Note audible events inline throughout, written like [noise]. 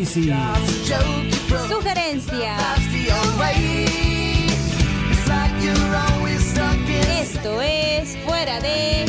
análisis, sugerencia. Esto es Fuera de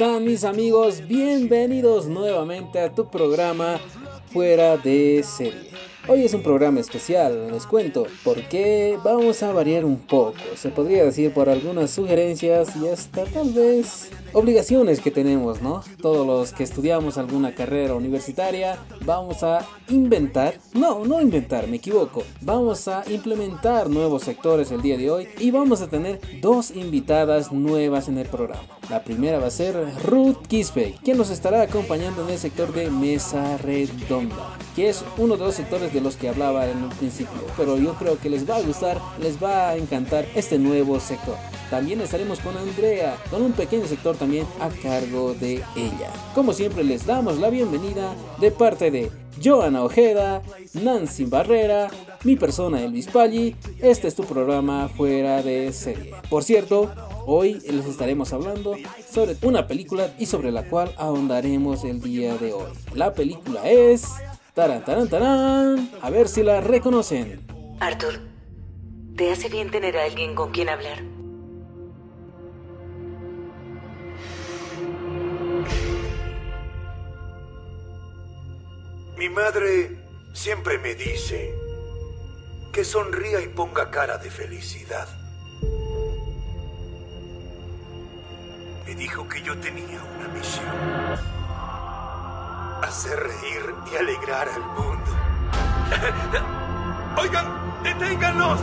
están mis amigos? Bienvenidos nuevamente a tu programa Fuera de serie. Hoy es un programa especial, les cuento, porque vamos a variar un poco, se podría decir por algunas sugerencias y hasta tal vez obligaciones que tenemos, ¿no? Todos los que estudiamos alguna carrera universitaria, vamos a inventar, no, no inventar, me equivoco, vamos a implementar nuevos sectores el día de hoy y vamos a tener dos invitadas nuevas en el programa. La primera va a ser Ruth Quispe, quien nos estará acompañando en el sector de Mesa Redonda, que es uno de los sectores de los que hablaba en un principio, pero yo creo que les va a gustar, les va a encantar este nuevo sector. También estaremos con Andrea, con un pequeño sector también a cargo de ella. Como siempre les damos la bienvenida de parte de Joana Ojeda, Nancy Barrera, mi persona Elvis Pagli. Este es tu programa fuera de serie. Por cierto, hoy les estaremos hablando sobre una película y sobre la cual ahondaremos el día de hoy. La película es... Taran, taran, taran. A ver si la reconocen. Arthur, ¿te hace bien tener a alguien con quien hablar? Mi madre siempre me dice que sonría y ponga cara de felicidad. Me dijo que yo tenía una misión. Hacer reír y alegrar al mundo. [laughs] Oigan, deténganlos.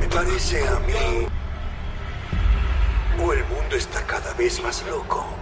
Me parece a mí. O el mundo está cada vez más loco.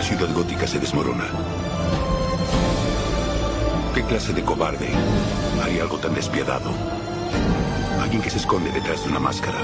Ciudad Gótica se desmorona. ¿Qué clase de cobarde haría algo tan despiadado? Alguien que se esconde detrás de una máscara.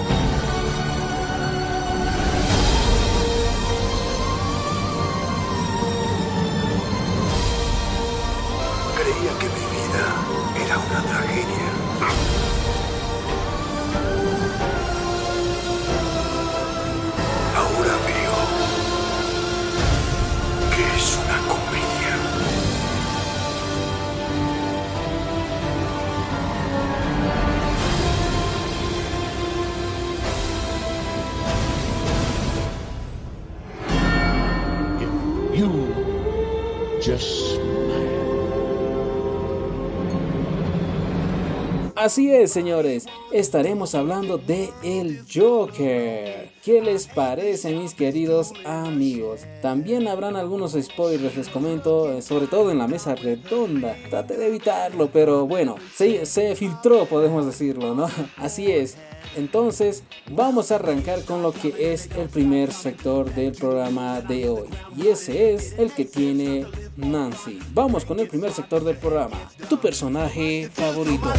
Así es, señores, estaremos hablando de El Joker. ¿Qué les parece, mis queridos amigos? También habrán algunos spoilers, les comento, eh, sobre todo en la mesa redonda. Trate de evitarlo, pero bueno, se, se filtró, podemos decirlo, ¿no? [laughs] Así es. Entonces, vamos a arrancar con lo que es el primer sector del programa de hoy. Y ese es el que tiene Nancy. Vamos con el primer sector del programa. Tu personaje favorito.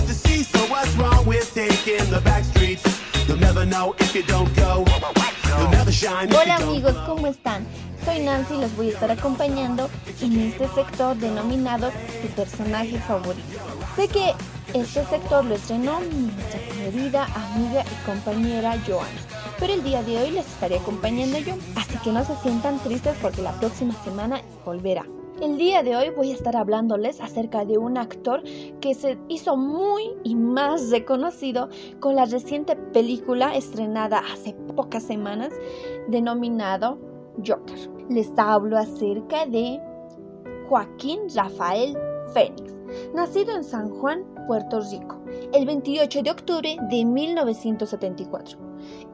Hola amigos, ¿cómo están? Soy Nancy y los voy a estar acompañando en este sector denominado Tu personaje favorito. Sé que este sector lo estrenó querida amiga y compañera Joana. pero el día de hoy les estaré acompañando yo, así que no se sientan tristes porque la próxima semana volverá. El día de hoy voy a estar hablándoles acerca de un actor que se hizo muy y más reconocido con la reciente película estrenada hace pocas semanas denominado Joker. Les hablo acerca de Joaquín Rafael Fénix, nacido en San Juan, Puerto Rico, el 28 de octubre de 1974.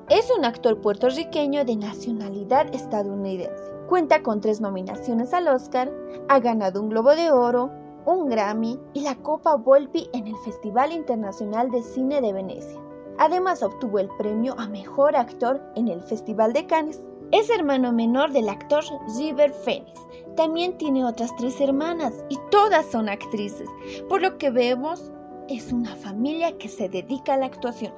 Es un actor puertorriqueño de nacionalidad estadounidense. Cuenta con tres nominaciones al Oscar, ha ganado un Globo de Oro, un Grammy y la Copa Volpi en el Festival Internacional de Cine de Venecia. Además obtuvo el premio a Mejor Actor en el Festival de Cannes. Es hermano menor del actor River Phoenix. También tiene otras tres hermanas y todas son actrices, por lo que vemos es una familia que se dedica a la actuación.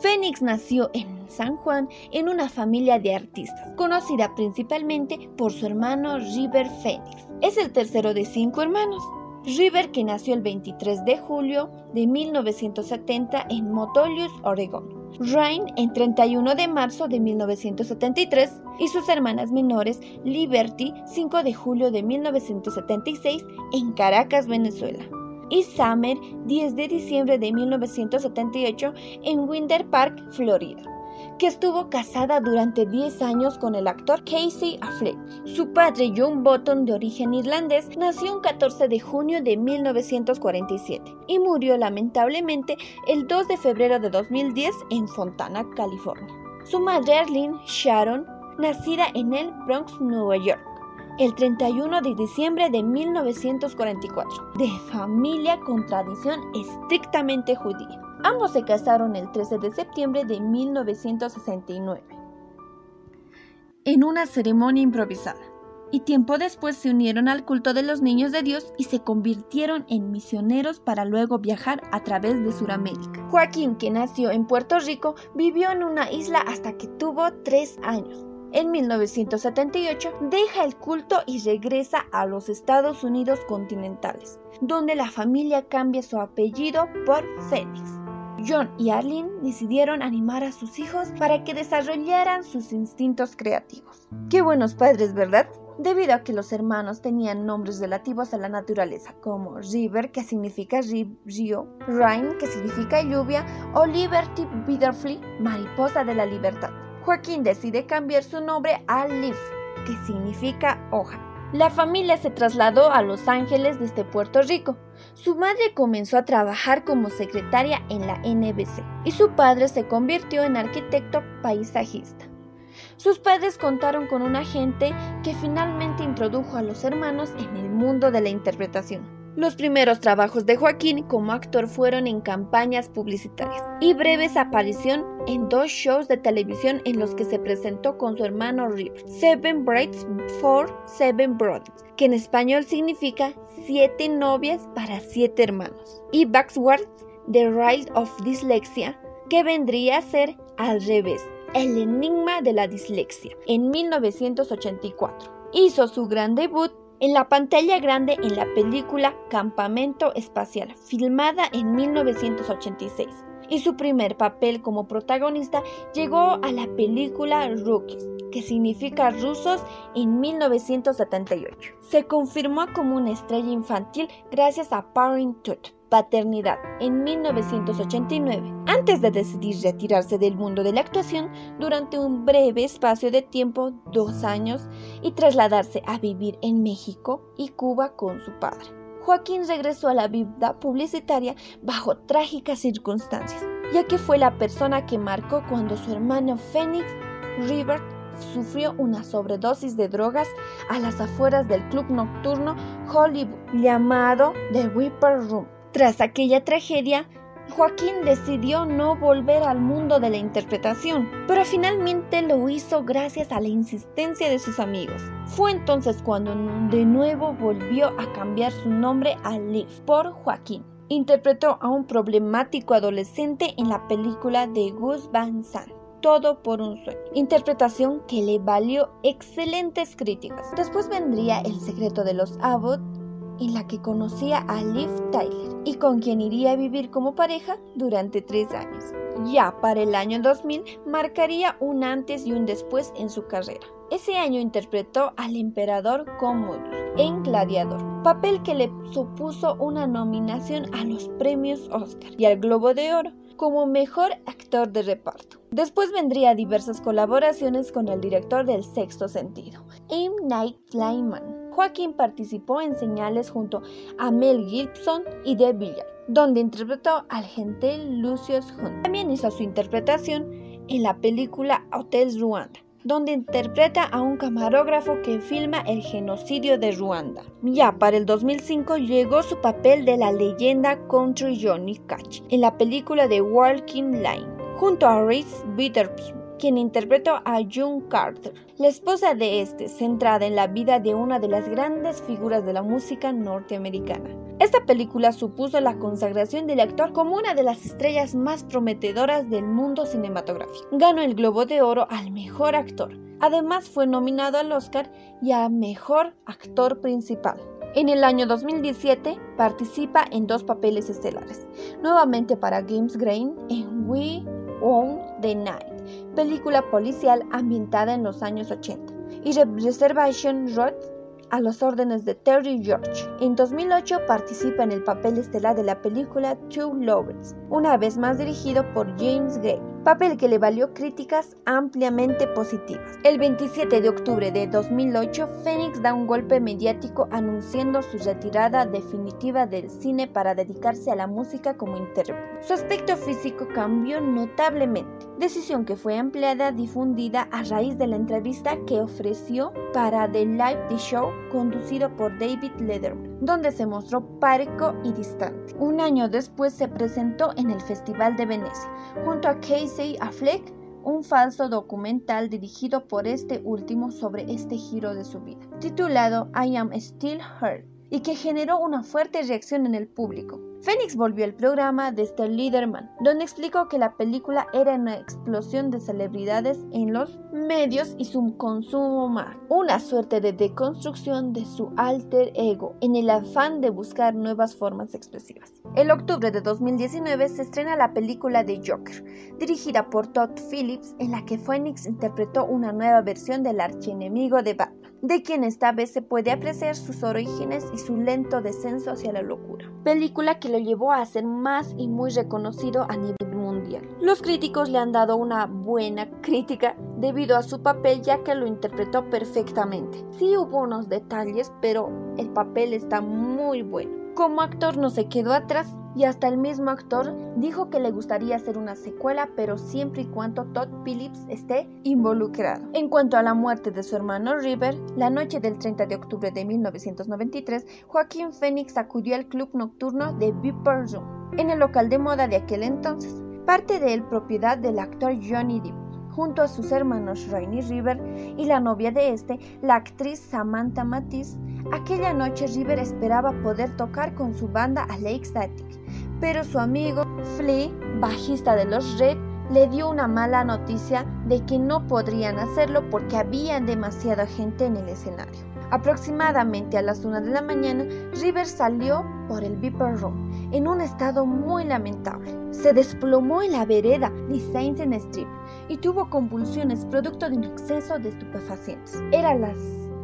Fénix nació en San Juan en una familia de artistas, conocida principalmente por su hermano River Fénix. Es el tercero de cinco hermanos. River, que nació el 23 de julio de 1970 en Motolius, Oregón. Ryan en 31 de marzo de 1973 y sus hermanas menores Liberty 5 de julio de 1976 en Caracas, Venezuela y Summer 10 de diciembre de 1978 en Winter Park, Florida que estuvo casada durante 10 años con el actor Casey Affleck. Su padre, John Button, de origen irlandés, nació el 14 de junio de 1947 y murió lamentablemente el 2 de febrero de 2010 en Fontana, California. Su madre, Arlene Sharon, nacida en el Bronx, Nueva York, el 31 de diciembre de 1944, de familia con tradición estrictamente judía. Ambos se casaron el 13 de septiembre de 1969 en una ceremonia improvisada, y tiempo después se unieron al culto de los niños de Dios y se convirtieron en misioneros para luego viajar a través de Sudamérica. Joaquín, que nació en Puerto Rico, vivió en una isla hasta que tuvo tres años. En 1978 deja el culto y regresa a los Estados Unidos continentales, donde la familia cambia su apellido por Fénix. John y Arlene decidieron animar a sus hijos para que desarrollaran sus instintos creativos. Qué buenos padres, ¿verdad? Debido a que los hermanos tenían nombres relativos a la naturaleza, como River, que significa río, Rain, que significa lluvia, o Liberty Bitterfly, mariposa de la libertad. Joaquín decide cambiar su nombre a Leaf, que significa hoja. La familia se trasladó a Los Ángeles desde Puerto Rico. Su madre comenzó a trabajar como secretaria en la NBC y su padre se convirtió en arquitecto paisajista. Sus padres contaron con un agente que finalmente introdujo a los hermanos en el mundo de la interpretación. Los primeros trabajos de Joaquín como actor fueron en campañas publicitarias y breves aparición en dos shows de televisión en los que se presentó con su hermano River, Seven Brides for Seven Brothers, que en español significa Siete novias para siete hermanos, y Backsword, The Ride of Dyslexia, que vendría a ser al revés, el enigma de la dislexia, en 1984. Hizo su gran debut en la pantalla grande en la película Campamento Espacial, filmada en 1986. Y su primer papel como protagonista llegó a la película Rookies, que significa rusos, en 1978. Se confirmó como una estrella infantil gracias a Parenthood, Paternidad en 1989, antes de decidir retirarse del mundo de la actuación durante un breve espacio de tiempo, dos años, y trasladarse a vivir en México y Cuba con su padre. Joaquín regresó a la vida publicitaria bajo trágicas circunstancias, ya que fue la persona que marcó cuando su hermano Phoenix River sufrió una sobredosis de drogas a las afueras del club nocturno Hollywood llamado The Whipper Room. Tras aquella tragedia, Joaquín decidió no volver al mundo de la interpretación, pero finalmente lo hizo gracias a la insistencia de sus amigos. Fue entonces cuando de nuevo volvió a cambiar su nombre a Liv por Joaquín. Interpretó a un problemático adolescente en la película de Gus Van Sant. Todo por un sueño. Interpretación que le valió excelentes críticas. Después vendría El secreto de los Abbott, en la que conocía a Liv Tyler y con quien iría a vivir como pareja durante tres años. Ya para el año 2000 marcaría un antes y un después en su carrera. Ese año interpretó al emperador Commodus en Gladiador, papel que le supuso una nominación a los premios Oscar y al Globo de Oro como mejor actor de reparto. Después vendría diversas colaboraciones con el director del Sexto Sentido, M. Night Shyamalan. Joaquín participó en señales junto a Mel Gibson y De Villard, donde interpretó al gentil Lucius Hunt. También hizo su interpretación en la película Hotel Ruanda donde interpreta a un camarógrafo que filma el genocidio de Ruanda. Ya para el 2005 llegó su papel de la leyenda country Johnny Cash en la película de Walking Line, junto a Reese Witherspoon quien interpretó a June Carter, la esposa de este, centrada en la vida de una de las grandes figuras de la música norteamericana. Esta película supuso la consagración del actor como una de las estrellas más prometedoras del mundo cinematográfico. Ganó el Globo de Oro al mejor actor. Además fue nominado al Oscar y a mejor actor principal. En el año 2017 participa en dos papeles estelares, nuevamente para James Grain en We Own the Night película policial ambientada en los años 80, y Reservation Road a los órdenes de Terry George. En 2008 participa en el papel estelar de la película Two Lovers, una vez más dirigido por James Gray, papel que le valió críticas ampliamente positivas. El 27 de octubre de 2008, Phoenix da un golpe mediático anunciando su retirada definitiva del cine para dedicarse a la música como intérprete. Su aspecto físico cambió notablemente, decisión que fue ampliada difundida a raíz de la entrevista que ofreció para The Live The Show conducido por David Letterman, donde se mostró parco y distante. Un año después se presentó en el Festival de Venecia, junto a Casey Affleck, un falso documental dirigido por este último sobre este giro de su vida, titulado I Am Still Hurt, y que generó una fuerte reacción en el público. Phoenix volvió al programa de Esther Liederman, donde explicó que la película era una explosión de celebridades en los medios y su consumo más, una suerte de deconstrucción de su alter ego en el afán de buscar nuevas formas expresivas. En octubre de 2019 se estrena la película de Joker, dirigida por Todd Phillips, en la que Phoenix interpretó una nueva versión del archienemigo de Batman, de quien esta vez se puede apreciar sus orígenes y su lento descenso hacia la locura. Película que lo llevó a ser más y muy reconocido a nivel mundial. Los críticos le han dado una buena crítica debido a su papel ya que lo interpretó perfectamente. Sí hubo unos detalles, pero el papel está muy bueno. Como actor no se quedó atrás y hasta el mismo actor dijo que le gustaría hacer una secuela, pero siempre y cuando Todd Phillips esté involucrado. En cuanto a la muerte de su hermano River, la noche del 30 de octubre de 1993, Joaquín Phoenix acudió al club nocturno de Viper Room, en el local de moda de aquel entonces, parte de él propiedad del actor Johnny Depp junto a sus hermanos Rainy River y la novia de este, la actriz Samantha Matisse, Aquella noche River esperaba poder tocar con su banda a Lake Static, pero su amigo Flea, bajista de los Red, le dio una mala noticia de que no podrían hacerlo porque había demasiada gente en el escenario. Aproximadamente a las 1 de la mañana, River salió por el Viper Room en un estado muy lamentable. Se desplomó en la vereda de Saints Street y tuvo convulsiones producto de un exceso de estupefacientes. Era las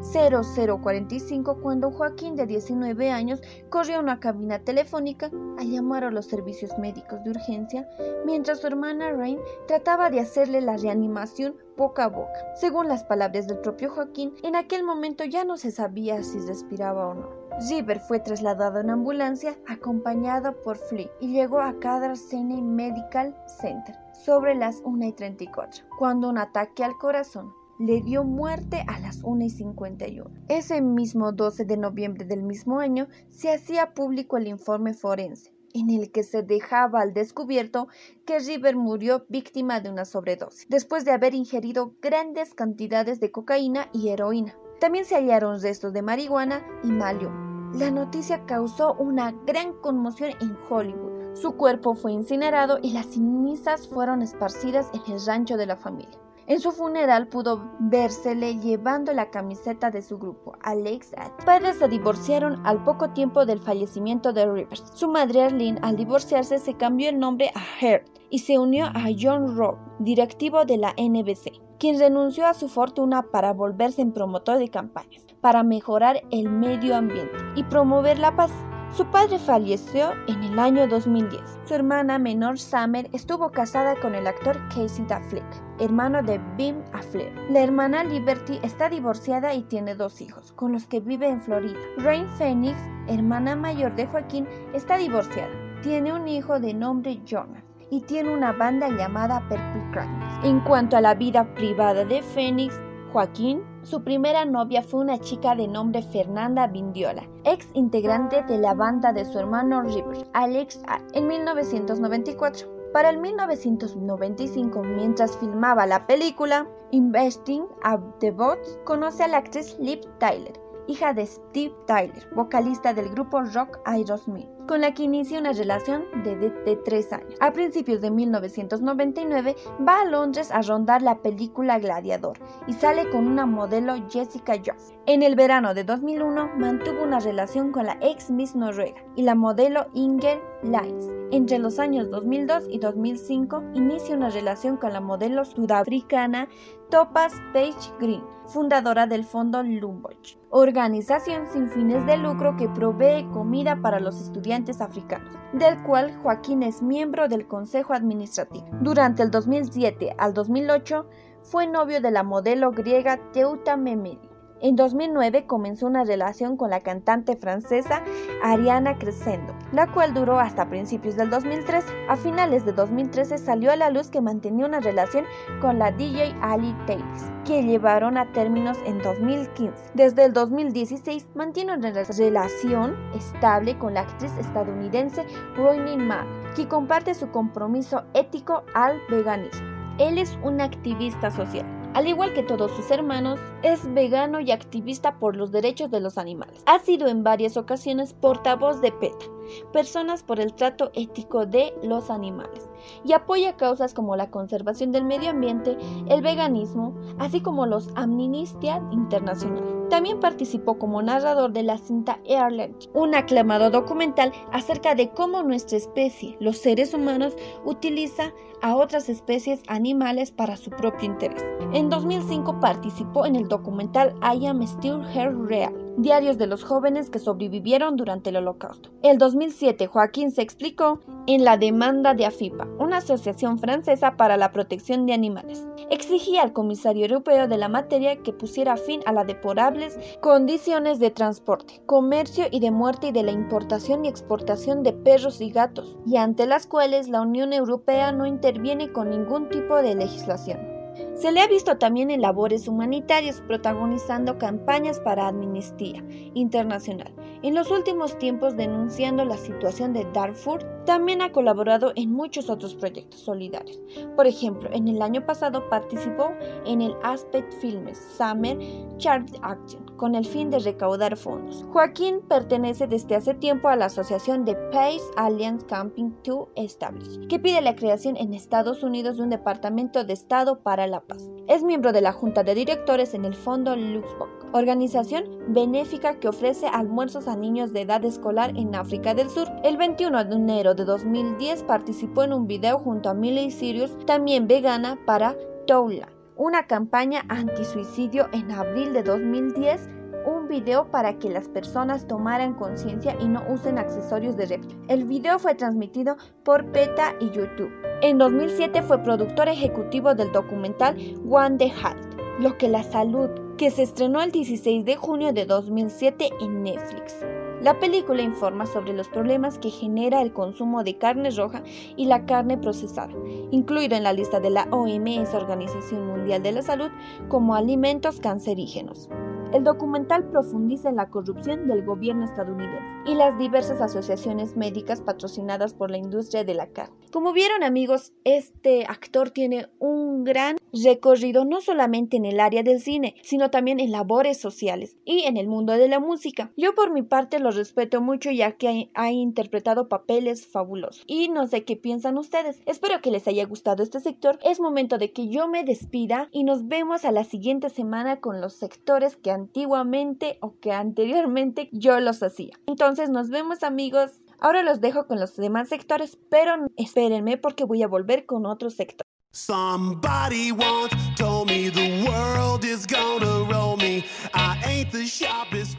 0045 cuando Joaquín de 19 años corrió a una cabina telefónica a llamar a los servicios médicos de urgencia mientras su hermana Rain trataba de hacerle la reanimación boca a boca. Según las palabras del propio Joaquín, en aquel momento ya no se sabía si respiraba o no. River fue trasladado en ambulancia acompañado por Flea y llegó a Cadar Sinai Medical Center sobre las 1 y 34 cuando un ataque al corazón le dio muerte a las 1 y 51. Ese mismo 12 de noviembre del mismo año se hacía público el informe forense, en el que se dejaba al descubierto que River murió víctima de una sobredosis, después de haber ingerido grandes cantidades de cocaína y heroína. También se hallaron restos de marihuana y Malium. La noticia causó una gran conmoción en Hollywood. Su cuerpo fue incinerado y las cenizas fueron esparcidas en el rancho de la familia. En su funeral pudo vérsele llevando la camiseta de su grupo, Alex. Sus padres se divorciaron al poco tiempo del fallecimiento de Rivers. Su madre Arlene, al divorciarse, se cambió el nombre a Heard y se unió a John Robb, directivo de la NBC, quien renunció a su fortuna para volverse en promotor de campañas para mejorar el medio ambiente y promover la paz. Su padre falleció en el año 2010. Su hermana menor Summer estuvo casada con el actor Casey Affleck, hermano de Bim Affleck. La hermana Liberty está divorciada y tiene dos hijos, con los que vive en Florida. Rain Phoenix, hermana mayor de Joaquín, está divorciada. Tiene un hijo de nombre Jonas y tiene una banda llamada Purple. En cuanto a la vida privada de Phoenix, Joaquín, su primera novia fue una chica de nombre Fernanda Vindiola, ex integrante de la banda de su hermano River, Alex en 1994. Para el 1995, mientras filmaba la película Investing a the Bots, conoce a la actriz Liv Tyler, hija de Steve Tyler, vocalista del grupo rock Aerosmith, con la que inicia una relación de, tres años. A principios de 1999 va a Londres a rondar la película Gladiador y sale con una modelo Jessica Jones. En el verano de 2001 mantuvo una relación con la ex Miss Noruega y la modelo Inger Lines. Entre los años 2002 y 2005 inicia una relación con la modelo sudafricana Topaz Page Green, fundadora del Fondo Lumboch, organización sin fines de lucro que provee comida para los estudiantes africanos, del cual Joaquín es miembro del Consejo Administrativo. Durante el 2007 al 2008 fue novio de la modelo griega Teuta Memedi. En 2009 comenzó una relación con la cantante francesa Ariana Crescendo, la cual duró hasta principios del 2013. A finales de 2013 salió a la luz que mantenía una relación con la DJ Ali Tails, que llevaron a términos en 2015. Desde el 2016 mantiene una relación estable con la actriz estadounidense Rooney Mara, que comparte su compromiso ético al veganismo. Él es un activista social al igual que todos sus hermanos, es vegano y activista por los derechos de los animales. Ha sido en varias ocasiones portavoz de PETA, Personas por el Trato Ético de los Animales, y apoya causas como la conservación del medio ambiente, el veganismo, así como los Amnistía Internacional. También participó como narrador de la cinta Airland, un aclamado documental acerca de cómo nuestra especie, los seres humanos, utiliza a otras especies animales para su propio interés. En 2005 participó en el documental I Am Still Here Real, Diarios de los jóvenes que sobrevivieron durante el Holocausto. El 2007 Joaquín se explicó en la demanda de AFIPA, una asociación francesa para la protección de animales. Exigía al comisario europeo de la materia que pusiera fin a las deplorables condiciones de transporte, comercio y de muerte y de la importación y exportación de perros y gatos, y ante las cuales la Unión Europea no interviene con ningún tipo de legislación. Se le ha visto también en labores humanitarias protagonizando campañas para amnistía internacional. En los últimos tiempos denunciando la situación de Darfur, también ha colaborado en muchos otros proyectos solidarios. Por ejemplo, en el año pasado participó en el Aspect Films Summer Charity Action con el fin de recaudar fondos. Joaquín pertenece desde hace tiempo a la asociación de Pace Alliance Camping to Establish, que pide la creación en Estados Unidos de un departamento de Estado para la paz. Es miembro de la junta de directores en el Fondo Luxembourg, organización benéfica que ofrece almuerzos a niños de edad escolar en África del Sur. El 21 de enero de 2010 participó en un video junto a Miley Sirius, también vegana, para Toula, una campaña anti-suicidio en abril de 2010 un video para que las personas tomaran conciencia y no usen accesorios de reptil. El video fue transmitido por PETA y YouTube. En 2007 fue productor ejecutivo del documental One the Health, lo que la salud, que se estrenó el 16 de junio de 2007 en Netflix. La película informa sobre los problemas que genera el consumo de carne roja y la carne procesada, incluido en la lista de la OMS, Organización Mundial de la Salud, como alimentos cancerígenos. El documental profundiza en la corrupción del gobierno estadounidense y las diversas asociaciones médicas patrocinadas por la industria de la carne. Como vieron amigos, este actor tiene un gran recorrido no solamente en el área del cine, sino también en labores sociales y en el mundo de la música. Yo por mi parte lo respeto mucho ya que ha, interpretado papeles fabulosos. Y no sé qué piensan ustedes. Espero que les haya gustado este sector. Es momento de que yo me despida y nos vemos a la siguiente semana con los sectores que antiguamente o que anteriormente yo los hacía. Entonces nos vemos amigos. Ahora los dejo con los demás sectores, pero espérenme porque voy a volver con otro sector.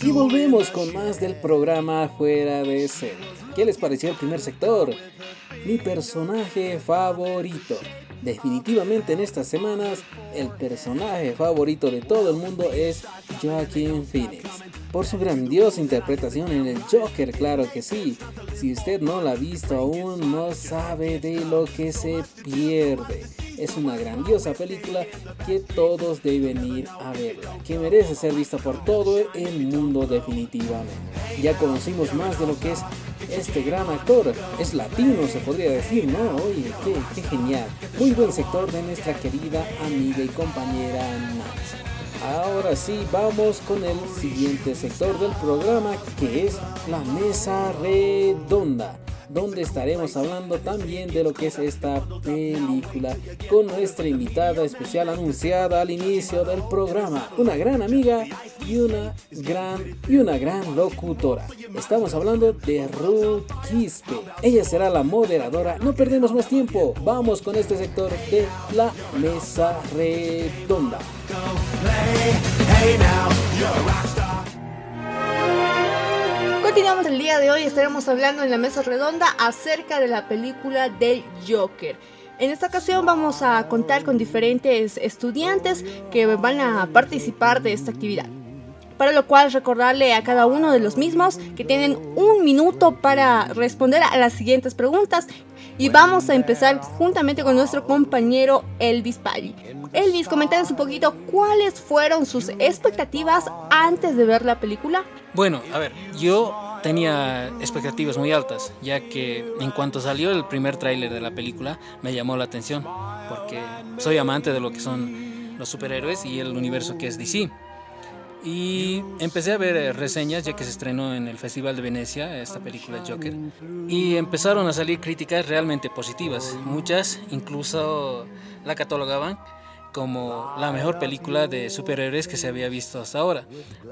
Y volvemos con más del programa Fuera de Serie. ¿Qué les pareció el primer sector? Mi personaje favorito. Definitivamente en estas semanas el personaje favorito de todo el mundo es Joaquin Phoenix. Por su grandiosa interpretación en el Joker, claro que sí. Si usted no la ha visto aún, no sabe de lo que se pierde. Es una grandiosa película que todos deben ir a verla, que merece ser vista por todo el mundo definitivamente. Ya conocimos más de lo que es este gran actor. Es latino, se podría decir, ¿no? Oye, qué, genial. Muy buen sector de nuestra querida amiga y compañera Nancy. Ahora sí, vamos con el siguiente sector del programa que es la mesa redonda donde estaremos hablando también de lo que es esta película con nuestra invitada especial anunciada al inicio del programa, una gran amiga y una gran y una gran locutora. Estamos hablando de Ruth Quispe. Ella será la moderadora. No perdemos más tiempo. Vamos con este sector de la mesa redonda. Continuamos el día de hoy, estaremos hablando en la mesa redonda acerca de la película del Joker. En esta ocasión vamos a contar con diferentes estudiantes que van a participar de esta actividad. Para lo cual recordarle a cada uno de los mismos que tienen un minuto para responder a las siguientes preguntas y vamos a empezar juntamente con nuestro compañero Elvis Pali. Elvis, coméntanos un poquito cuáles fueron sus expectativas antes de ver la película. Bueno, a ver, yo tenía expectativas muy altas, ya que en cuanto salió el primer tráiler de la película me llamó la atención, porque soy amante de lo que son los superhéroes y el universo que es DC. Y empecé a ver eh, reseñas ya que se estrenó en el Festival de Venecia esta película Joker. Y empezaron a salir críticas realmente positivas. Muchas incluso la catalogaban como la mejor película de superhéroes que se había visto hasta ahora,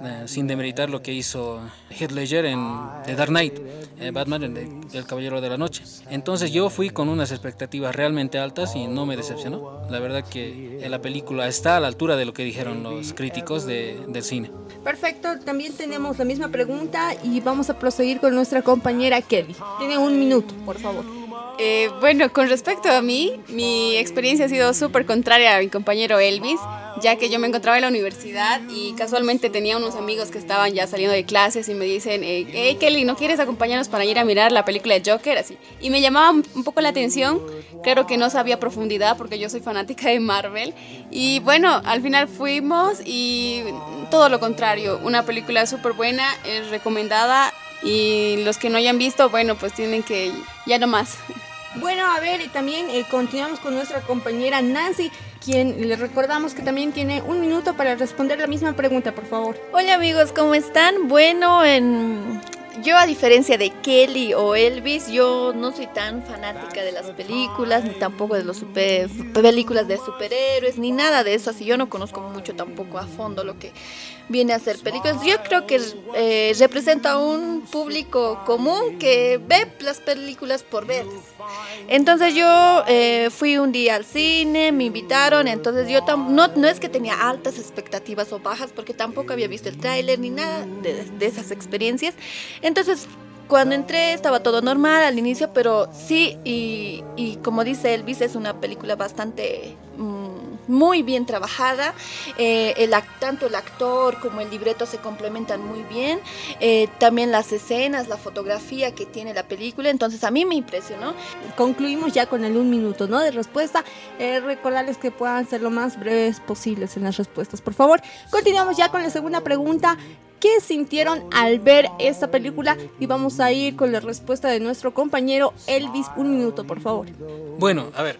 eh, sin demeritar lo que hizo Heath Ledger en The Dark Knight, eh, Batman, el, el, Caballero de la Noche. Entonces yo fui con unas expectativas realmente altas y no me decepcionó. La verdad que la película está a la altura de lo que dijeron los críticos de, del cine. Perfecto, también tenemos la misma pregunta y vamos a proseguir con nuestra compañera Kelly. Tiene un minuto, por favor. Eh, bueno, con respecto a mí, mi experiencia ha sido súper contraria a mi compañero Elvis, ya que yo me encontraba en la universidad y casualmente tenía unos amigos que estaban ya saliendo de clases y me dicen, eh, hey Kelly, ¿no quieres acompañarnos para ir a mirar la película de Joker? Así. Y me llamaba un poco la atención, claro que no sabía profundidad porque yo soy fanática de Marvel. Y bueno, al final fuimos y todo lo contrario, una película súper buena, es recomendada y los que no hayan visto, bueno, pues tienen que ya no más. Bueno, a ver, también eh, continuamos con nuestra compañera Nancy, quien le recordamos que también tiene un minuto para responder la misma pregunta, por favor. Hola amigos, ¿cómo están? Bueno, en yo a diferencia de Kelly o Elvis, yo no soy tan fanática de las películas, ni tampoco de las super, películas de superhéroes, ni nada de eso, así yo no conozco mucho tampoco a fondo lo que viene a ser películas. Yo creo que eh, representa un público común que ve las películas por ver. Entonces yo eh, fui un día al cine, me invitaron, entonces yo no, no es que tenía altas expectativas o bajas, porque tampoco había visto el tráiler ni nada de, esas experiencias. Entonces cuando entré estaba todo normal al inicio, pero sí, y, y como dice Elvis, es una película bastante... Mm, muy bien trabajada. Eh, el, tanto el actor como el libreto se complementan muy bien. Eh, también las escenas, la fotografía que tiene la película. Entonces a mí me impresionó. Concluimos ya con el un minuto ¿no? de respuesta. Eh, recordarles que puedan ser lo más breves posibles en las respuestas, por favor. Continuamos ya con la segunda pregunta. qué sintieron al ver esta película y vamos a ir con la respuesta de nuestro compañero Elvis. Un minuto, por favor. Bueno, a ver,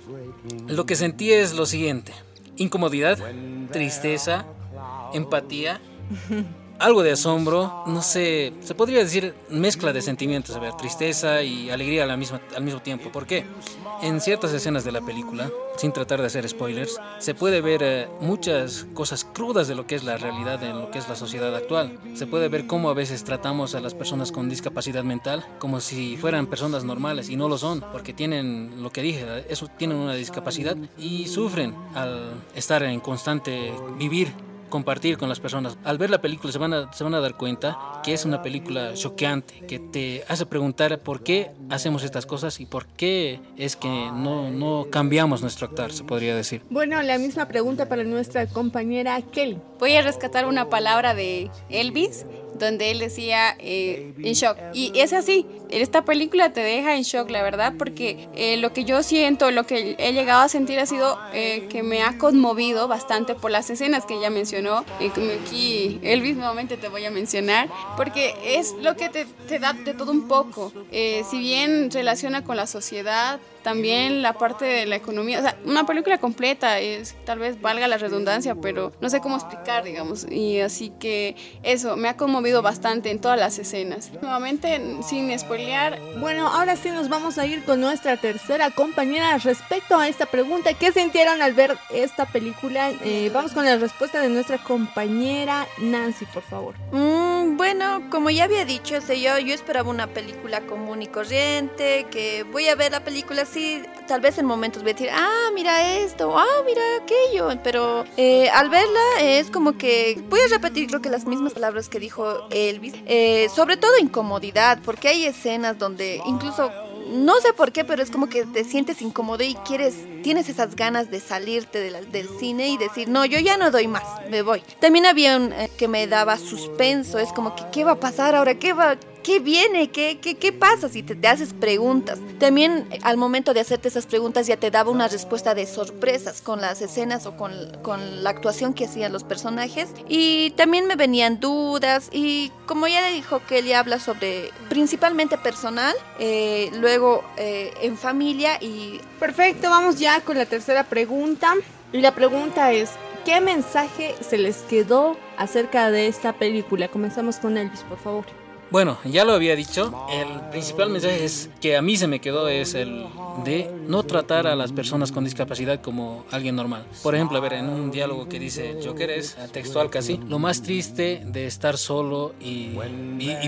lo que sentí es lo siguiente. Incomodidad, tristeza, empatía, [laughs] algo de asombro, no sé, se podría decir mezcla de sentimientos, a ver, tristeza y alegría al mismo tiempo. ¿Por qué? En ciertas escenas de la película, sin tratar de hacer spoilers, se puede ver eh, muchas cosas crudas de lo que es la realidad en lo que es la sociedad actual. Se puede ver cómo a veces tratamos a las personas con discapacidad mental como si fueran personas normales y no lo son, porque tienen lo que dije, eso tienen una discapacidad y sufren al estar en constante vivir compartir con las personas. Al ver la película se van a, se van a dar cuenta que es una película choqueante, que te hace preguntar por qué hacemos estas cosas y por qué es que no, no cambiamos nuestro actuar, se podría decir. Bueno, la misma pregunta para nuestra compañera Kelly. Voy a rescatar una palabra de Elvis donde él decía eh, en shock. Y es así, esta película te deja en shock, la verdad, porque eh, lo que yo siento, lo que he llegado a sentir ha sido eh, que me ha conmovido bastante por las escenas que ella mencionó. Y como aquí, Elvis, nuevamente te voy a mencionar, porque es lo que te, te da de todo un poco. si bien relaciona con la sociedad, también la parte de la economía, o sea, una película completa, es, tal vez valga la redundancia, pero no sé cómo explicar, digamos, y así que eso, me ha conmovido bastante en todas las escenas. Nuevamente, sin spoilear. Bueno, ahora sí nos vamos a ir con nuestra tercera compañera respecto a esta pregunta, ¿qué sintieron al ver esta película? Eh, vamos con la respuesta de nuestra compañera Nancy, por favor. Mm, bueno, como ya había dicho, yo, yo esperaba una película común y corriente, que voy a ver la película sí, tal vez en momentos voy a decir, ah, mira esto, ah, mira aquello, pero eh, al verla es como que voy a repetir creo que las mismas palabras que dijo Elvis, eh, sobre todo incomodidad, porque hay escenas donde incluso no sé por qué, pero es como que te sientes incómodo y quieres, tienes esas ganas de salirte del cine y decir, no, yo ya no doy más, me voy. También había un eh, que me daba suspenso, es como que, ¿qué va a pasar ahora? ¿Qué va, ¿Qué viene? ¿Qué, qué, qué pasa si te, te, haces preguntas? También al momento de hacerte esas preguntas ya te daba una respuesta de sorpresas con las escenas o con, con la actuación que hacían los personajes. Y también me venían dudas y como ya dijo que él habla sobre principalmente personal, eh, luego eh, en familia y... Perfecto, vamos ya con la tercera pregunta. Y la pregunta es, ¿qué mensaje se les quedó acerca de esta película? Comenzamos con Elvis, por favor. Bueno, ya lo había dicho, el principal mensaje es que a mí se me quedó es el de no tratar a las personas con discapacidad como alguien normal. Por ejemplo, a ver, en un diálogo que dice Joker es textual casi, lo más triste de estar solo y,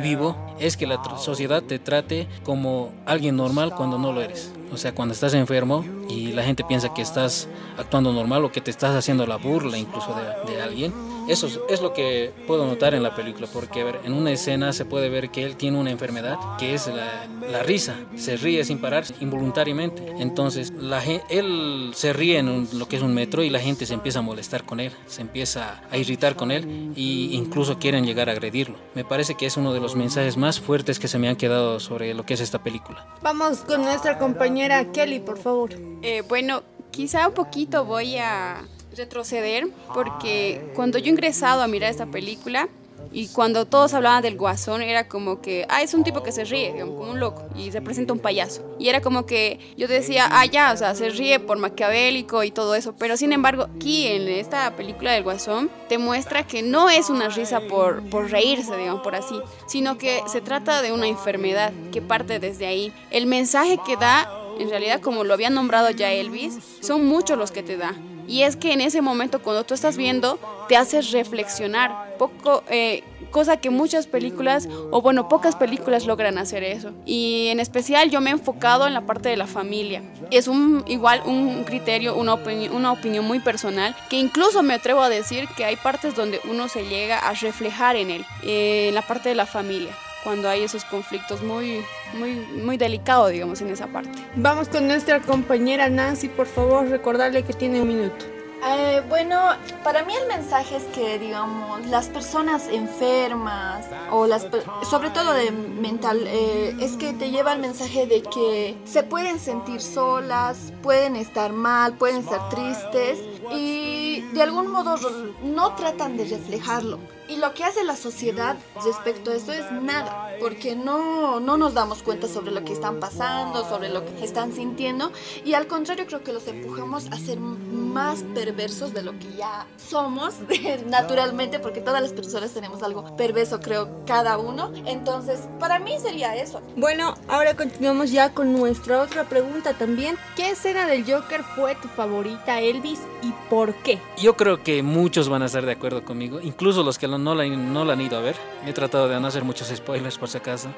vivo es que la sociedad te trate como alguien normal cuando no lo eres. O sea, cuando estás enfermo y la gente piensa que estás actuando normal o que te estás haciendo la burla incluso de alguien, eso es, lo que puedo notar en la película, porque a ver, en una escena se puede ver que él tiene una enfermedad que es la, la risa, se ríe sin parar involuntariamente. Entonces, la, él se ríe en lo que es un metro y la gente se empieza a molestar con él, se empieza a irritar con él e incluso quieren llegar a agredirlo. Me parece que es uno de los mensajes más fuertes que se me han quedado sobre lo que es esta película. Vamos con nuestra compañera Kelly, por favor. Eh, bueno, quizá un poquito voy a retroceder porque cuando yo he ingresado a mirar esta película, y cuando todos hablaban del guasón, era como que, ah, es un tipo que se ríe, como un loco, y se presenta un payaso. Y era como que yo decía, ah, ya, o sea, se ríe por maquiavélico y todo eso. Pero sin embargo, aquí en esta película del guasón, te muestra que no es una risa por, por reírse, digamos, por así, sino que se trata de una enfermedad que parte desde ahí. El mensaje que da en realidad como lo había nombrado ya Elvis, son muchos los que te da. Y es que en ese momento cuando tú estás viendo, te haces reflexionar, poco, eh, cosa que muchas películas, o bueno, pocas películas logran hacer eso. Y en especial yo me he enfocado en la parte de la familia. Es un, igual un criterio, una, una opinión muy personal, que incluso me atrevo a decir que hay partes donde uno se llega a reflejar en él, eh, en la parte de la familia cuando hay esos conflictos muy, muy, muy delicados, digamos, en esa parte. Vamos con nuestra compañera Nancy, por favor, recordarle que tiene un minuto. Eh, bueno, para mí el mensaje es que, digamos, las personas enfermas o las, sobre todo de mental, eh, es que te lleva el mensaje de que se pueden sentir solas, pueden estar mal, pueden estar tristes y y de algún modo no tratan de reflejarlo. Y lo que hace la sociedad respecto a esto es nada, porque no, no nos damos cuenta sobre lo que están pasando, sobre lo que están sintiendo, y al contrario creo que los empujamos a ser más perversos de lo que ya somos [laughs] naturalmente, porque todas las personas tenemos algo perverso, creo, cada uno. Entonces, para mí sería eso. Bueno, ahora continuamos ya con nuestra otra pregunta también. ¿Qué escena del Joker fue tu favorita, Elvis, y por qué? Yo creo que muchos van a estar de acuerdo conmigo, incluso los que no la, no la han ido a ver. He tratado de no hacer muchos spoilers por si acaso.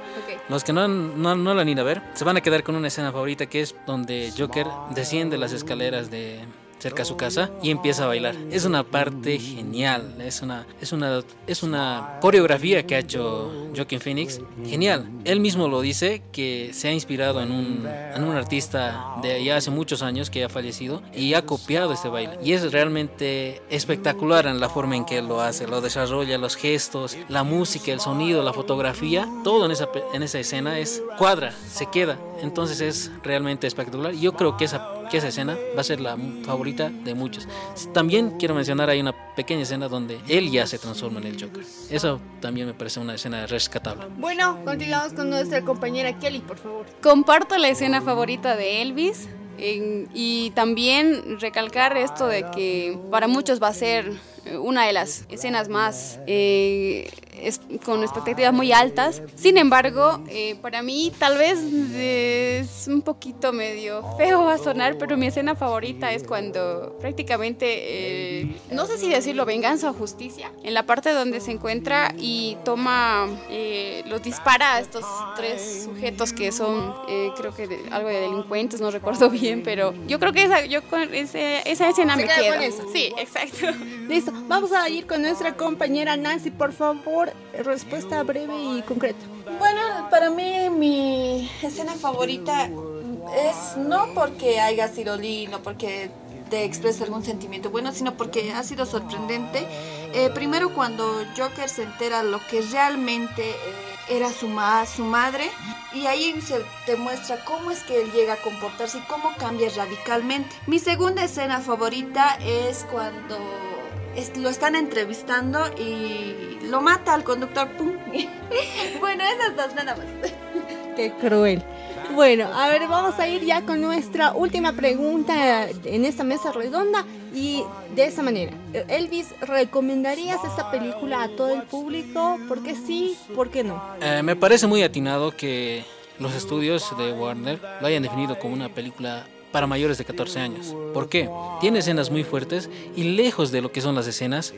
Los que no, no, no la han ido a ver se van a quedar con una escena favorita que es donde Joker desciende las escaleras de cerca a su casa y empieza a bailar. Es una parte genial, es una, es una, es una coreografía que ha hecho Joaquin Phoenix. Genial. Él mismo lo dice que se ha inspirado en un, en un artista de ya hace muchos años que ha fallecido y ha copiado este baile. Y es realmente espectacular en la forma en que él lo hace, lo desarrolla, los gestos, la música, el sonido, la fotografía, todo en esa, en esa escena es cuadra, se queda. Entonces es realmente espectacular. Yo creo que esa que esa escena va a ser la favorita de muchos. También quiero mencionar hay una pequeña escena donde él ya se transforma en el Joker. Eso también me parece una escena rescatable. Bueno, continuamos con nuestra compañera Kelly, por favor. Comparto la escena favorita de Elvis. y también recalcar esto de que para muchos va a ser una de las escenas más eh, con expectativas muy altas. Sin embargo, eh, para mí tal vez es un poquito medio feo a sonar, pero mi escena favorita es cuando prácticamente, eh, no sé si decirlo venganza o justicia, en la parte donde se encuentra y toma, los dispara a estos tres sujetos que son, creo que algo de delincuentes, no recuerdo [laughs] bien, pero yo creo que esa, yo con esa, esa escena me quedo. Sí, exacto. Listo. Vamos a ir con nuestra compañera Nancy, por favor, respuesta breve y concreta. Bueno, para mí mi escena favorita es no porque haya sido lindo, porque te expresa algún sentimiento bueno, sino porque ha sido sorprendente. Eh, primero cuando Joker se entera lo que realmente eh, era su, ma su madre y ahí se te muestra cómo es que él llega a comportarse y cómo cambia radicalmente. Mi segunda escena favorita es cuando lo están entrevistando y lo mata al conductor. ¡Pum! [laughs] bueno, esas dos nada más. Qué cruel. Bueno, a ver, vamos a ir ya con nuestra última pregunta en esta mesa redonda y de esa manera. Elvis, ¿recomendarías esta película a todo el público? ¿Por qué sí? ¿Por qué no? Eh, me parece muy atinado que los estudios de Warner lo hayan definido como una película para mayores de 14 años. ¿Por qué? Tiene escenas muy fuertes y lejos de lo que son las escenas,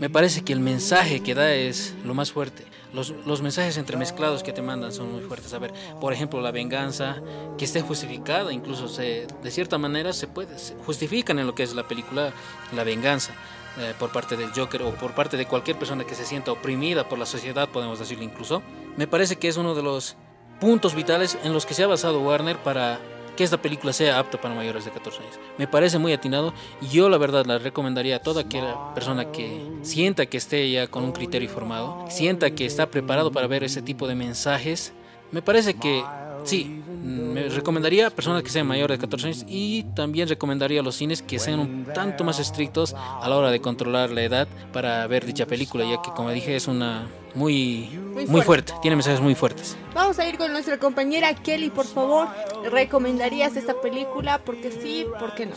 me parece que el mensaje que da es lo más fuerte. Los, los, mensajes entremezclados que te mandan son muy fuertes. A ver, por ejemplo, la venganza, que esté justificada, incluso se, de cierta manera se puede, justifican en lo que es la película la venganza. Eh, por parte del Joker o por parte de cualquier persona que se sienta oprimida por la sociedad, podemos decirlo incluso. Me parece que es uno de los puntos vitales en los que se ha basado Warner para que esta película sea apta para mayores de 14 años. Me parece muy atinado y yo la verdad la recomendaría a toda aquella persona que sienta que esté ya con un criterio formado, sienta que está preparado para ver ese tipo de mensajes. Me parece que sí, me recomendaría a personas que sean mayores de 14 años y también recomendaría a los cines que sean un tanto más estrictos a la hora de controlar la edad para ver dicha película, ya que como dije es una muy, muy, fuerte. tiene mensajes muy fuertes. Vamos a ir con nuestra compañera Kelly, por favor. ¿Recomendarías esta película? Porque sí, ¿por qué no?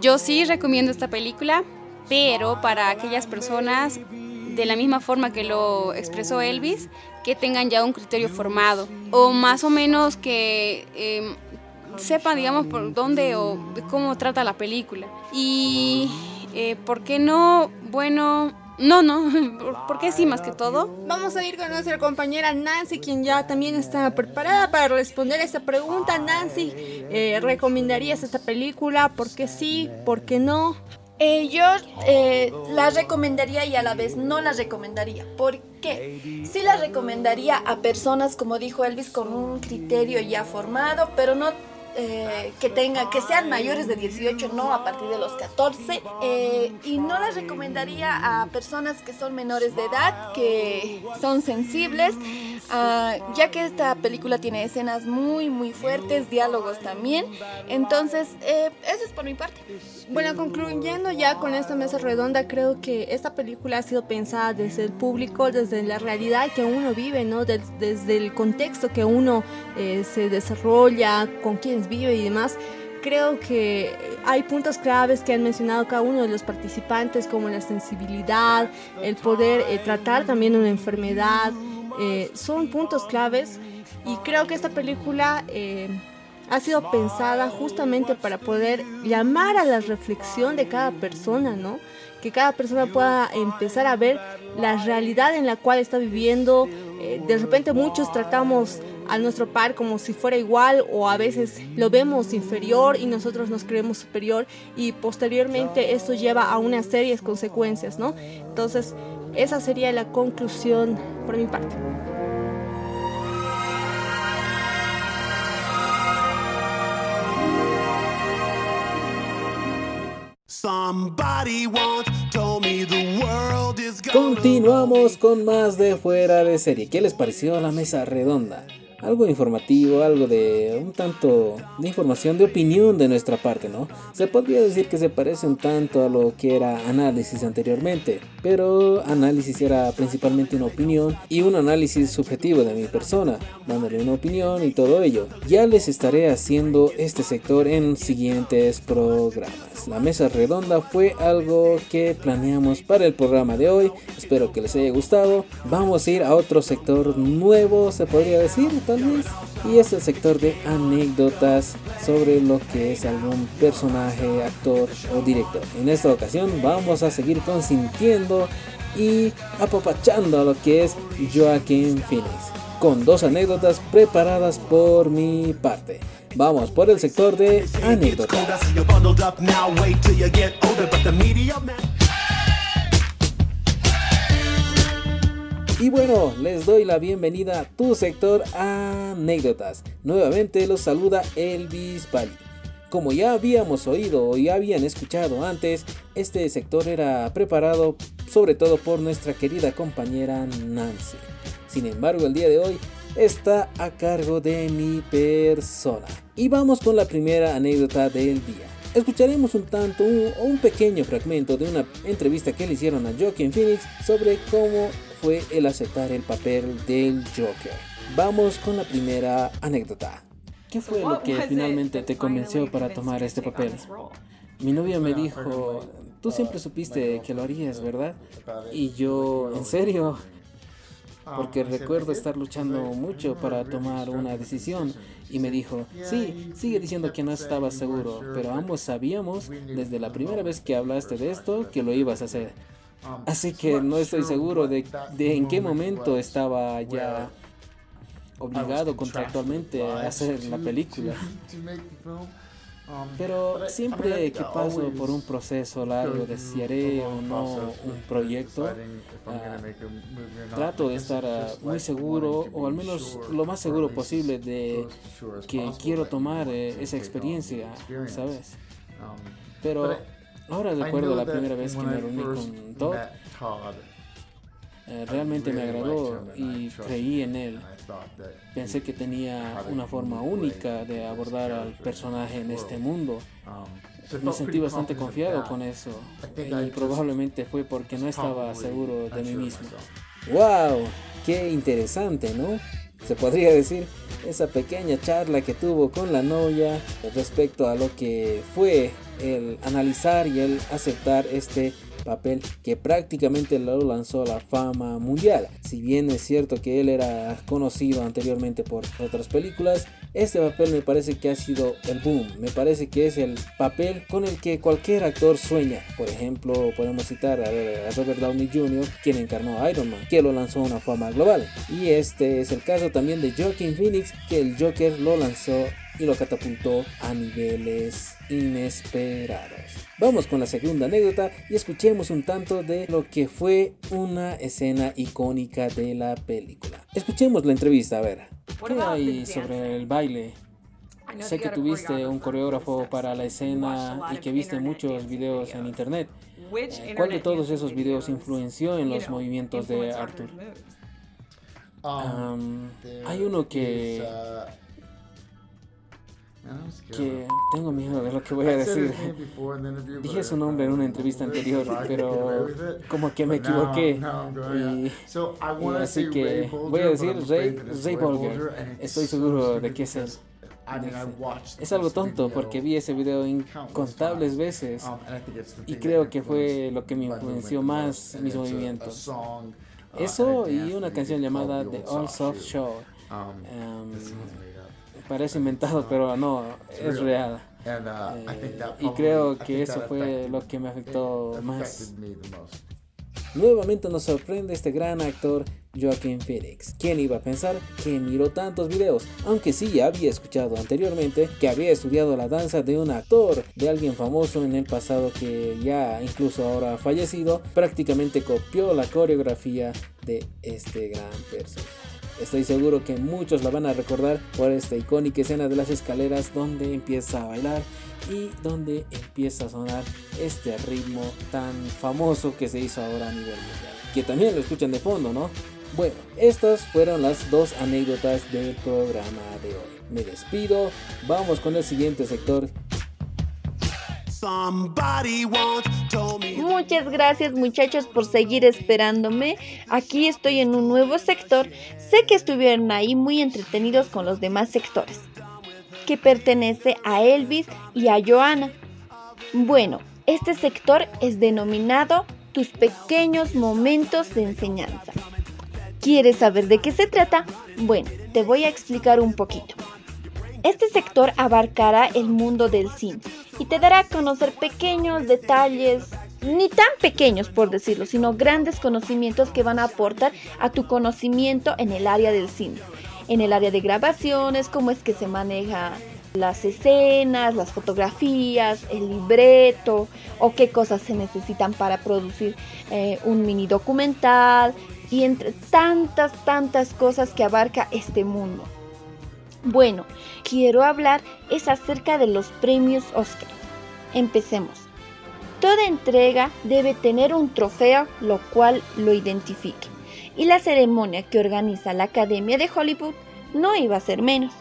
Yo sí recomiendo esta película, pero para aquellas personas de la misma forma que lo expresó Elvis, que tengan ya un criterio formado o más o menos que em, sepan, digamos, por dónde o cómo trata la película. Y, eh, ¿por qué no? Bueno, no, no, [laughs] ¿por qué sí más que todo? Vamos a ir con nuestra compañera Nancy, quien ya también está preparada para responder esta pregunta. Nancy, eh, ¿recomendarías esta película? ¿Por qué sí? ¿Por qué no? Eh, yo eh, la recomendaría y a la vez no la recomendaría. ¿Por qué? Sí la recomendaría a personas, como dijo Elvis, con un criterio ya formado, pero no eh, que tengan, que sean mayores de 18, no a partir de los 14. Eh, y no las recomendaría a personas que son menores de edad, que son sensibles, Ah, ya que esta película tiene escenas muy, muy fuertes, diálogos también. Entonces, eh, eso es por mi parte. Bueno, concluyendo ya con esta mesa redonda, creo que esta película ha sido pensada desde el público, desde la realidad que uno vive, ¿no? desde el contexto que uno eh, se desarrolla, con quienes vive y demás creo que hay puntos claves que han mencionado cada uno de los participantes, como la sensibilidad, el poder eh, tratar también una enfermedad, eh, son puntos claves y creo que esta película eh, ha sido pensada justamente para poder llamar a la reflexión de cada persona, ¿no? Que cada persona pueda empezar a ver la realidad en la cual está viviendo. Eh, de repente muchos tratamos a nuestro par como si fuera igual o a veces lo vemos inferior y nosotros nos creemos superior y posteriormente esto lleva a unas serias consecuencias, ¿no? Entonces, esa sería la conclusión por mi parte. Continuamos con más de fuera de serie. ¿Qué les pareció la mesa redonda? Algo informativo, algo de un tanto de información, de opinión de nuestra parte, ¿no? Se podría decir que se parece un tanto a lo que era análisis anteriormente, pero análisis era principalmente una opinión y un análisis subjetivo de mi persona, dándole una opinión y todo ello. Ya les estaré haciendo este sector en siguientes programas. La mesa redonda fue algo que planeamos para el programa de hoy, espero que les haya gustado. Vamos a ir a otro sector nuevo, se podría decir y es el sector de anécdotas sobre lo que es algún personaje, actor o director. En esta ocasión vamos a seguir consintiendo y apapachando a lo que es Joaquín Phoenix, con dos anécdotas preparadas por mi parte. Vamos por el sector de anécdotas. Y bueno, les doy la bienvenida a tu sector anécdotas. Nuevamente los saluda Elvis Pali. Como ya habíamos oído o ya habían escuchado antes, este sector era preparado sobre todo por nuestra querida compañera Nancy. Sin embargo, el día de hoy está a cargo de mi persona. Y vamos con la primera anécdota del día. Escucharemos un tanto o un, pequeño fragmento de una entrevista que le hicieron a Joaquin Phoenix sobre cómo fue el aceptar el papel del Joker. Vamos con la primera anécdota. ¿Qué fue lo que finalmente te convenció para tomar este papel? Mi novia me dijo, tú siempre supiste que lo harías, ¿verdad? Y yo, ¿en serio? Porque recuerdo estar luchando mucho para tomar una decisión y me dijo, sí, sigue diciendo que no estaba seguro, pero ambos sabíamos desde la primera vez que hablaste de esto que lo ibas a hacer. Así que no estoy seguro de, de en qué momento estaba ya obligado contractualmente a hacer la película. Pero siempre que paso por un proceso largo de si haré o no un proyecto, ah, trato de estar ah, muy seguro o al menos lo más seguro posible de que quiero tomar eh, esa experiencia, ¿sabes? Pero Ahora recuerdo la primera vez que me reuní con Todd. Eh, realmente me agradó y creí en él. Pensé que tenía una forma única de abordar al personaje en este mundo. Um, me sentí bastante confiado con eso y probablemente fue porque no estaba seguro de mí mismo. ¡Wow! ¡Qué interesante, ¿no? Se podría decir esa pequeña charla que tuvo con la novia respecto a lo que fue el analizar y el aceptar este papel que prácticamente lo lanzó a la fama mundial. Si bien es cierto que él era conocido anteriormente por otras películas, este papel me parece que ha sido el boom. Me parece que es el papel con el que cualquier actor sueña. Por ejemplo, podemos citar a, a Robert Downey Jr., quien encarnó a Iron Man, que lo lanzó a una fama global. Y este es el caso también de Joaquin Phoenix, que el Joker lo lanzó y lo catapultó a niveles inesperados. Vamos con la segunda anécdota y escuchemos un tanto de lo que fue una escena icónica de la película. Escuchemos la entrevista, a ver. ¿Qué hay sobre el baile? Sé que tuviste un coreógrafo para la escena y que viste muchos videos en internet. Eh, ¿Cuál de todos esos videos influenció en los movimientos de Arthur? Am, hay uno que que tengo miedo de lo que voy a decir. Dije su nombre en una entrevista anterior, pero [laughs] como que me equivoqué. Y, y así que voy a decir Ray, Ray Bolger. Estoy seguro de que es él. Es algo tonto porque vi ese video incontables veces y creo que fue lo que me influenció más mis movimientos. Eso y una canción llamada The All Soft Show. Um, parece inventado, pero no, es real. Eh, y creo que eso fue lo que me afectó más. Nuevamente nos sorprende este gran actor Joaquin Phoenix. ¿Quién iba a pensar que miró tantos videos? Aunque sí ya había escuchado anteriormente que había estudiado la danza de un actor, de alguien famoso en el pasado que ya incluso ahora fallecido, prácticamente copió la coreografía de este gran personaje. Estoy seguro que muchos la van a recordar por esta icónica escena de las escaleras donde empieza a bailar y donde empieza a sonar este ritmo tan famoso que se hizo ahora a nivel mundial. Que también lo escuchan de fondo, ¿no? Bueno, estas fueron las dos anécdotas del programa de hoy. Me despido, vamos con el siguiente sector Muchas gracias muchachos por seguir esperándome. Aquí estoy en un nuevo sector. Sé que estuvieron ahí muy entretenidos con los demás sectores, que pertenece a Elvis y a Joana. Bueno, este sector es denominado tus pequeños momentos de enseñanza. ¿Quieres saber de qué se trata? Bueno, te voy a explicar un poquito. Este sector abarcará el mundo del cine y te dará a conocer pequeños detalles, ni tan pequeños por decirlo, sino grandes conocimientos que van a aportar a tu conocimiento en el área del cine, en el área de grabaciones, cómo es que se maneja las escenas, las fotografías, el libreto o qué cosas se necesitan para producir eh, un mini documental y entre tantas, tantas cosas que abarca este mundo. Bueno, quiero hablar es acerca de los premios Oscar. Empecemos. Toda entrega debe tener un trofeo lo cual lo identifique. Y la ceremonia que organiza la Academia de Hollywood no iba a ser menos.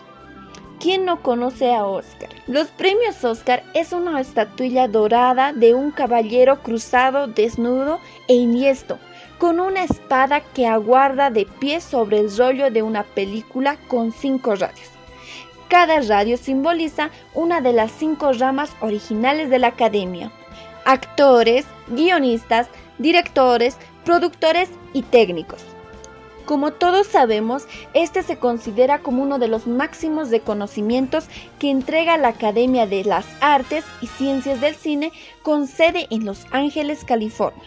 ¿Quién no conoce a Oscar? Los premios Oscar es una estatuilla dorada de un caballero cruzado, desnudo e iniesto, con una espada que aguarda de pie sobre el rollo de una película con cinco radios. Cada radio simboliza una de las cinco ramas originales de la academia. Actores, guionistas, directores, productores y técnicos. Como todos sabemos, este se considera como uno de los máximos reconocimientos que entrega la Academia de las Artes y Ciencias del Cine con sede en Los Ángeles, California,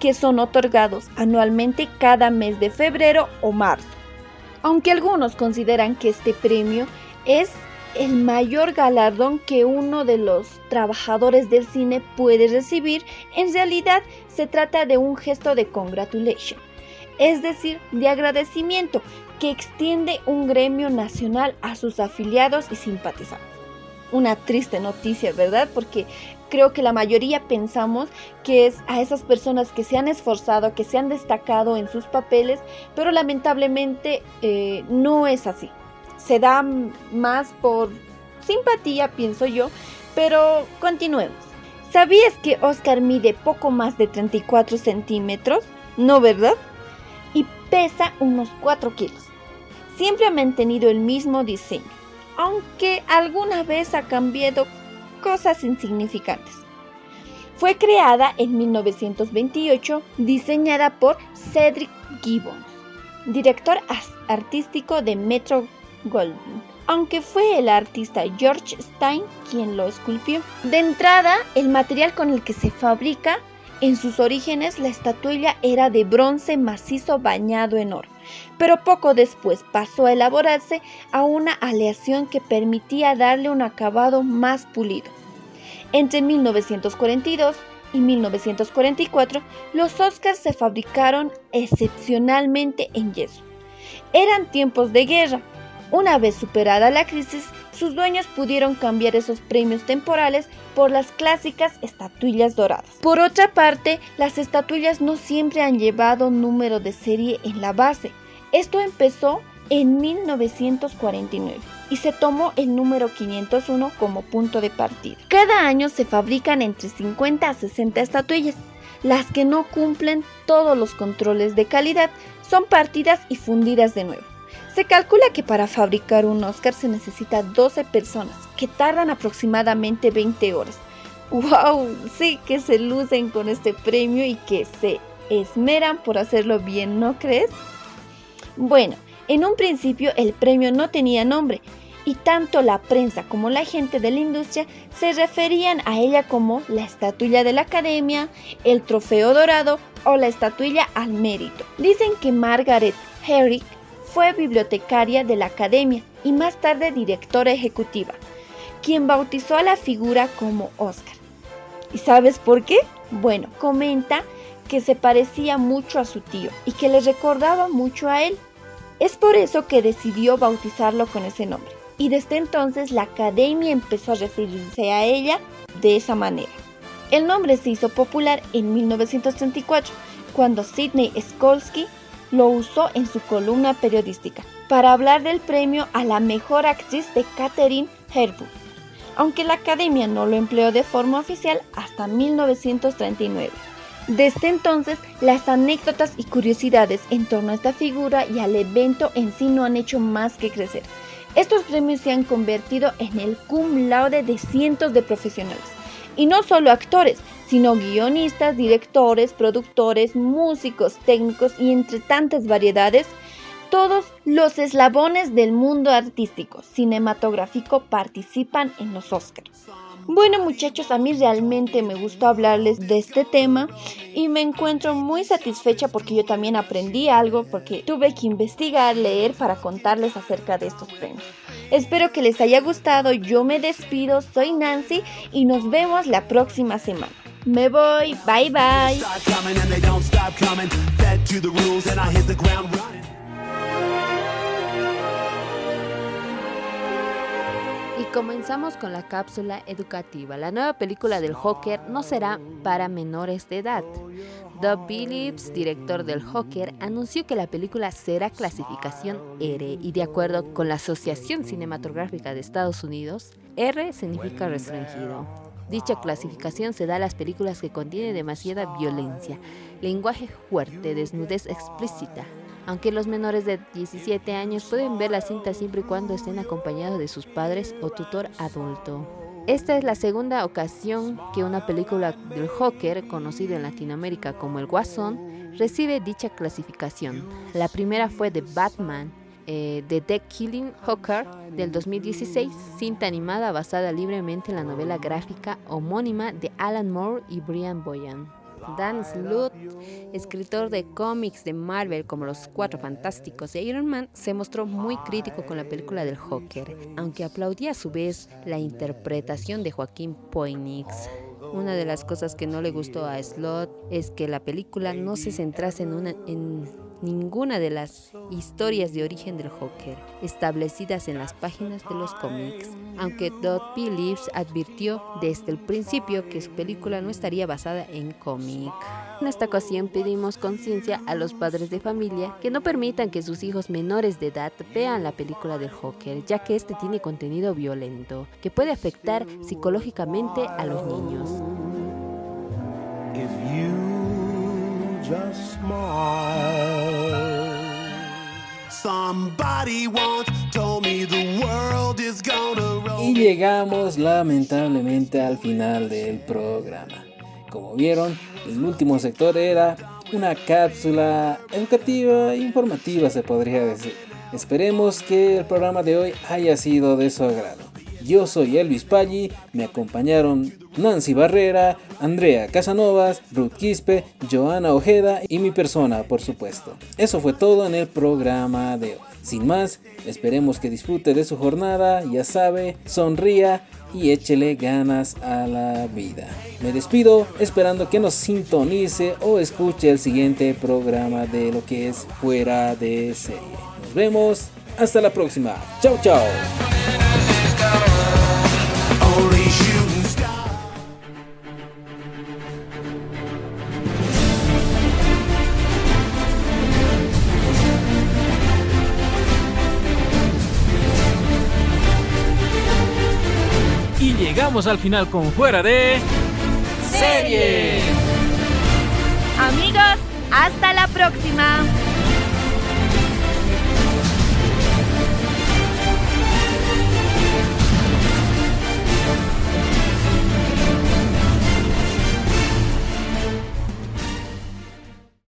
que son otorgados anualmente cada mes de febrero o marzo. Aunque algunos consideran que este premio es el mayor galardón que uno de los trabajadores del cine puede recibir, en realidad se trata de un gesto de congratulation, es decir, de agradecimiento que extiende un gremio nacional a sus afiliados y simpatizantes. Una triste noticia, ¿verdad? Porque creo que la mayoría pensamos que es a esas personas que se han esforzado, que se han destacado en sus papeles, pero lamentablemente eh, no es así se da más por simpatía, pienso yo, pero continuemos. ¿Sabías que Oscar mide poco más de 34 centímetros? ¿No, verdad? Y pesa unos 4 kilos. Siempre ha mantenido el mismo diseño, aunque alguna vez ha cambiado cosas insignificantes. Fue creada en 1928, diseñada por Cedric Gibbons, director artístico de Metro Goldwyn, aunque fue el artista George Stein quien lo esculpió. De entrada, el material con el que se fabrica, en sus orígenes la estatuilla era de bronce macizo bañado en oro, pero poco después pasó a elaborarse a una aleación que permitía darle un acabado más pulido. Entre 1942 y 1944, los Oscars se fabricaron excepcionalmente en yeso. Eran tiempos de guerra, una vez superada la crisis, sus dueños pudieron cambiar esos premios temporales por las clásicas estatuillas doradas. Por otra parte, las estatuillas no siempre han llevado número de serie en la base. Esto empezó en 1949 y se tomó el número 501 como punto de partida. Cada año se fabrican entre 50 a 60 estatuillas. Las que no cumplen todos los controles de calidad son partidas y fundidas de nuevo. Se calcula que para fabricar un Oscar se necesita 12 personas, que tardan aproximadamente 20 horas. ¡Wow! Sí que se lucen con este premio y que se esmeran por hacerlo bien, ¿no crees? Bueno, en un principio el premio no tenía nombre y tanto la prensa como la gente de la industria se referían a ella como la estatuilla de la academia, el trofeo dorado o la estatuilla al mérito. Dicen que Margaret Herrick fue bibliotecaria de la academia y más tarde directora ejecutiva, quien bautizó a la figura como Oscar. ¿Y sabes por qué? Bueno, comenta que se parecía mucho a su tío y que le recordaba mucho a él. Es por eso que decidió bautizarlo con ese nombre. Y desde entonces la academia empezó a referirse a ella de esa manera. El nombre se hizo popular en 1934, cuando Sidney Skolsky lo usó en su columna periodística para hablar del premio a la mejor actriz de Catherine Hepburn, aunque la academia no lo empleó de forma oficial hasta 1939. Desde entonces, las anécdotas y curiosidades en torno a esta figura y al evento en sí no han hecho más que crecer. Estos premios se han convertido en el cum laude de cientos de profesionales, y no solo actores, sino guionistas, directores, productores, músicos, técnicos y entre tantas variedades, todos los eslabones del mundo artístico cinematográfico participan en los Oscars. Bueno muchachos, a mí realmente me gustó hablarles de este tema y me encuentro muy satisfecha porque yo también aprendí algo porque tuve que investigar, leer para contarles acerca de estos premios. Espero que les haya gustado, yo me despido, soy Nancy y nos vemos la próxima semana. Me voy, bye bye. Y comenzamos con la cápsula educativa. La nueva película del Joker no será para menores de edad. Doug Phillips, director del Joker, anunció que la película será clasificación R y de acuerdo con la Asociación Cinematográfica de Estados Unidos, R significa restringido. Dicha clasificación se da a las películas que contienen demasiada violencia, lenguaje fuerte, desnudez explícita, aunque los menores de 17 años pueden ver la cinta siempre y cuando estén acompañados de sus padres o tutor adulto. Esta es la segunda ocasión que una película del Joker, conocido en Latinoamérica como El Guasón, recibe dicha clasificación. La primera fue de Batman, eh, The Dead Killing Joker del 2016, cinta animada basada libremente en la novela gráfica homónima de Alan Moore y Brian Boyan. Dan Slott, escritor de cómics de Marvel como Los Cuatro Fantásticos y Iron Man, se mostró muy crítico con la película del Joker, aunque aplaudía a su vez la interpretación de Joaquín Phoenix. Una de las cosas que no le gustó a Slot es que la película no se centrase en, una, en ninguna de las historias de origen del Joker establecidas en las páginas de los cómics, aunque Todd Phillips advirtió desde el principio que su película no estaría basada en cómic. En esta ocasión pedimos conciencia a los padres de familia que no permitan que sus hijos menores de edad vean la película del Joker, ya que este tiene contenido violento que puede afectar psicológicamente a los niños. Y llegamos lamentablemente al final del programa. Como vieron, el último sector era una cápsula educativa e informativa se podría decir. Esperemos que el programa de hoy haya sido de su agrado. Yo soy Elvis Paggi, me acompañaron Nancy Barrera, Andrea Casanovas, Ruth Quispe, Joana Ojeda y mi persona, por supuesto. Eso fue todo en el programa de hoy. Sin más, esperemos que disfrute de su jornada, ya sabe, sonría y échele ganas a la vida. Me despido esperando que nos sintonice o escuche el siguiente programa de lo que es fuera de serie. Nos vemos, hasta la próxima. Chao, chao. Llegamos al final con Fuera de Serie. Amigos, hasta la próxima.